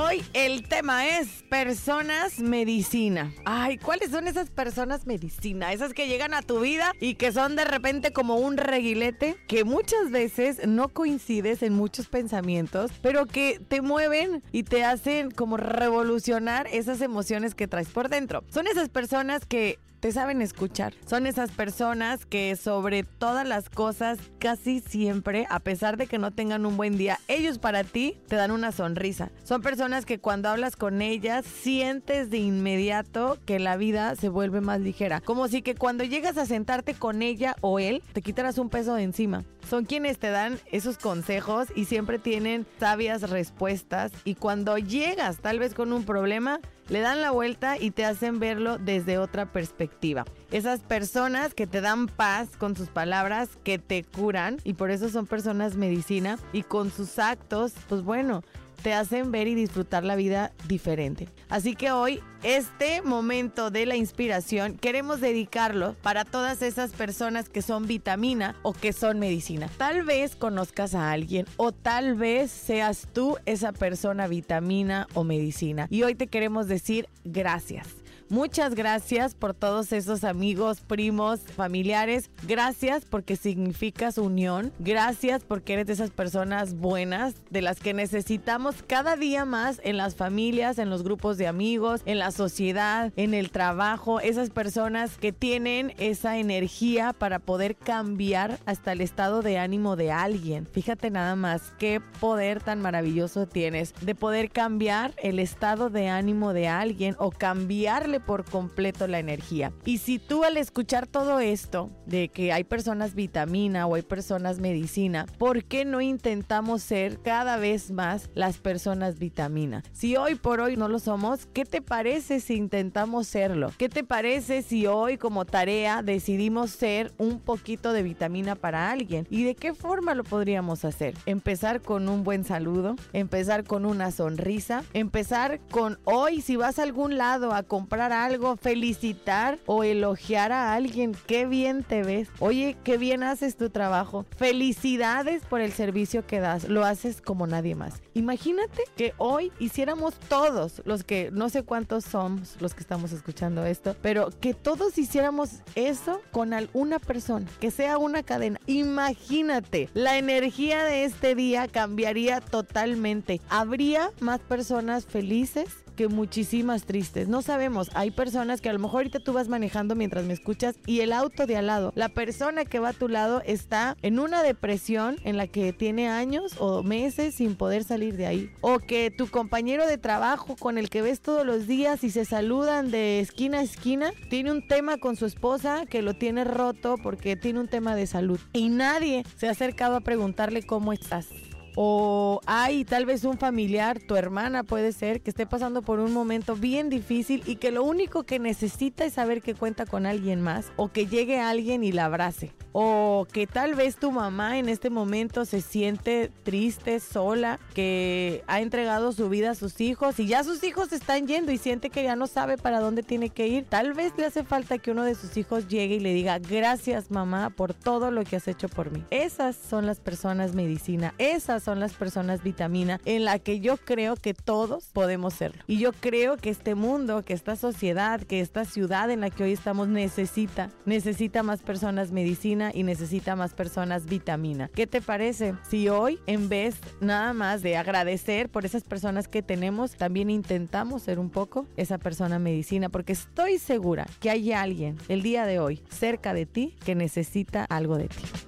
Hoy el tema es personas medicina. Ay, ¿cuáles son esas personas medicina? Esas que llegan a tu vida y que son de repente como un reguilete que muchas veces no coincides en muchos pensamientos, pero que te mueven y te hacen como revolucionar esas emociones que traes por dentro. Son esas personas que te saben escuchar. Son esas personas que sobre todas las cosas, casi siempre, a pesar de que no tengan un buen día, ellos para ti te dan una sonrisa. Son personas que cuando hablas con ellas sientes de inmediato que la vida se vuelve más ligera. Como si que cuando llegas a sentarte con ella o él, te quitaras un peso de encima. Son quienes te dan esos consejos y siempre tienen sabias respuestas y cuando llegas tal vez con un problema, le dan la vuelta y te hacen verlo desde otra perspectiva. Esas personas que te dan paz con sus palabras, que te curan y por eso son personas medicina y con sus actos, pues bueno, te hacen ver y disfrutar la vida diferente. Así que hoy, este momento de la inspiración, queremos dedicarlo para todas esas personas que son vitamina o que son medicina. Tal vez conozcas a alguien o tal vez seas tú esa persona vitamina o medicina. Y hoy te queremos decir gracias. Muchas gracias por todos esos amigos, primos, familiares. Gracias porque significas unión. Gracias porque eres de esas personas buenas, de las que necesitamos cada día más en las familias, en los grupos de amigos, en la sociedad, en el trabajo. Esas personas que tienen esa energía para poder cambiar hasta el estado de ánimo de alguien. Fíjate nada más qué poder tan maravilloso tienes de poder cambiar el estado de ánimo de alguien o cambiarle por completo la energía. Y si tú al escuchar todo esto, de que hay personas vitamina o hay personas medicina, ¿por qué no intentamos ser cada vez más las personas vitamina? Si hoy por hoy no lo somos, ¿qué te parece si intentamos serlo? ¿Qué te parece si hoy como tarea decidimos ser un poquito de vitamina para alguien? ¿Y de qué forma lo podríamos hacer? Empezar con un buen saludo, empezar con una sonrisa, empezar con hoy si vas a algún lado a comprar algo, felicitar o elogiar a alguien. Qué bien te ves. Oye, qué bien haces tu trabajo. Felicidades por el servicio que das. Lo haces como nadie más. Imagínate que hoy hiciéramos todos, los que no sé cuántos somos los que estamos escuchando esto, pero que todos hiciéramos eso con alguna persona, que sea una cadena. Imagínate, la energía de este día cambiaría totalmente. Habría más personas felices que muchísimas tristes. No sabemos, hay personas que a lo mejor ahorita tú vas manejando mientras me escuchas y el auto de al lado, la persona que va a tu lado está en una depresión en la que tiene años o meses sin poder salir de ahí. O que tu compañero de trabajo con el que ves todos los días y se saludan de esquina a esquina, tiene un tema con su esposa que lo tiene roto porque tiene un tema de salud. Y nadie se ha acercado a preguntarle cómo estás. O hay tal vez un familiar, tu hermana puede ser, que esté pasando por un momento bien difícil y que lo único que necesita es saber que cuenta con alguien más o que llegue alguien y la abrace. O que tal vez tu mamá en este momento se siente triste, sola, que ha entregado su vida a sus hijos y ya sus hijos están yendo y siente que ya no sabe para dónde tiene que ir. Tal vez le hace falta que uno de sus hijos llegue y le diga gracias mamá por todo lo que has hecho por mí. Esas son las personas medicina, esas son las personas vitamina en la que yo creo que todos podemos serlo. Y yo creo que este mundo, que esta sociedad, que esta ciudad en la que hoy estamos necesita, necesita más personas medicina y necesita más personas vitamina. ¿Qué te parece si hoy, en vez nada más de agradecer por esas personas que tenemos, también intentamos ser un poco esa persona medicina? Porque estoy segura que hay alguien el día de hoy cerca de ti que necesita algo de ti.